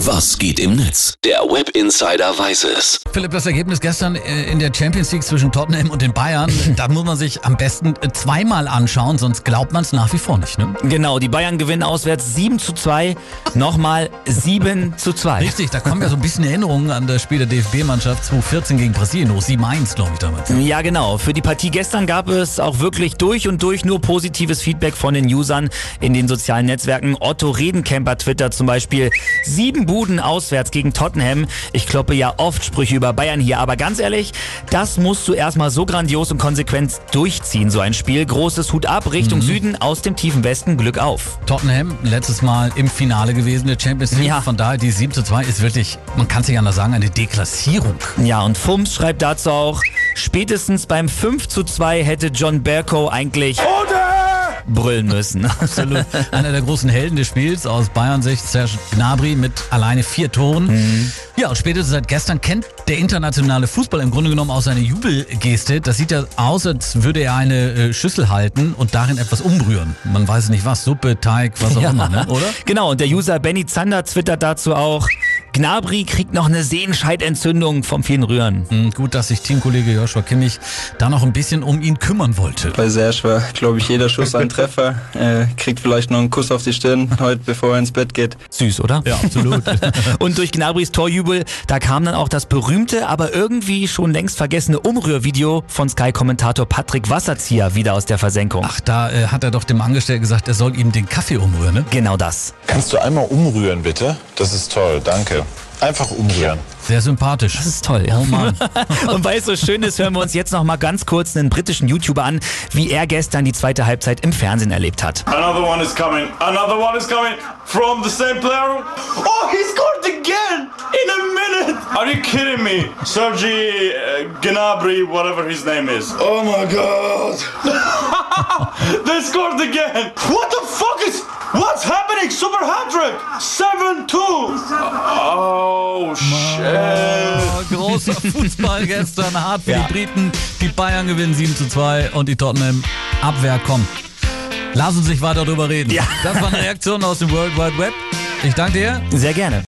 Was geht im Netz? Der Web Insider weiß es. Philipp, das Ergebnis gestern äh, in der Champions League zwischen Tottenham und den Bayern, da muss man sich am besten äh, zweimal anschauen, sonst glaubt man es nach wie vor nicht. Ne? Genau, die Bayern gewinnen auswärts 7 zu 2, nochmal 7 zu 2. Richtig, da kommen ja so ein bisschen Erinnerungen an das Spiel der DFB-Mannschaft 2014 gegen Brasilien, hoch 7-1, glaube ich damals. Ja, genau. Für die Partie gestern gab es auch wirklich durch und durch nur positives Feedback von den Usern in den sozialen Netzwerken. Otto Redenkemper twittert zum Beispiel, sieben Buden auswärts gegen Tottenham. Ich kloppe ja oft Sprüche über Bayern hier, aber ganz ehrlich, das musst du erstmal so grandios und konsequent durchziehen, so ein Spiel. Großes Hut ab, Richtung Süden, aus dem tiefen Westen, Glück auf. Tottenham letztes Mal im Finale gewesen der Champions League. Ja. Von daher die 7 zu 2 ist wirklich, man kann es nicht anders sagen, eine Deklassierung. Ja, und Fums schreibt dazu auch, spätestens beim 5 zu 2 hätte John Berko eigentlich brüllen müssen. Absolut. Einer der großen Helden des Spiels aus Bayern-Sicht, Serge Gnabry mit alleine vier Toren. Ja, und spätestens seit gestern kennt der internationale Fußball im Grunde genommen auch seine Jubelgeste. Das sieht ja aus, als würde er eine äh, Schüssel halten und darin etwas umrühren. Man weiß nicht was, Suppe, Teig, was auch Ja. immer, ne? oder? Genau, und der User Benny Zander twittert dazu auch, Gnabry kriegt noch eine Sehenscheidentzündung vom vielen Rühren. Hm, Gut, dass sich Teamkollege Joshua Kimmich da noch ein bisschen um ihn kümmern wollte. Bei Serge war, glaube ich, jeder Schuss ein Treffer. Äh, kriegt vielleicht noch einen Kuss auf die Stirn heute, bevor er ins Bett geht. Süß, oder? Ja, absolut. Und durch Gnabrys Torjubel, da kam dann auch das berühmte, aber irgendwie schon längst vergessene Umrührvideo von Sky-Kommentator Patrick Wasserzieher wieder aus der Versenkung. Ach, da äh, hat er doch dem Angestellten gesagt, er soll ihm den Kaffee umrühren, ne? Genau das. Kannst du einmal umrühren, bitte? Das ist toll, danke. Einfach umrühren. Sehr sympathisch. Das ist toll, ja. Oh Mann. Und weil es so schön ist, hören wir uns jetzt noch mal ganz kurz einen britischen YouTuber an, wie er gestern die zweite Halbzeit im Fernsehen erlebt hat. Another one is coming. Another one is coming from the same player. Oh, he scored again in a minute. Are you kidding me? Sergi uh, Gnabry, whatever his name is. Oh my god. they scored again. What the fuck is. Großer Fußball gestern, hart für Ja. die Briten. Die Bayern gewinnen 7 zu 2 und die Tottenham Abwehr kommt. Lass uns nicht weiter drüber reden. Ja. Das war eine Reaktion aus dem World Wide Web. Ich danke dir. Sehr gerne.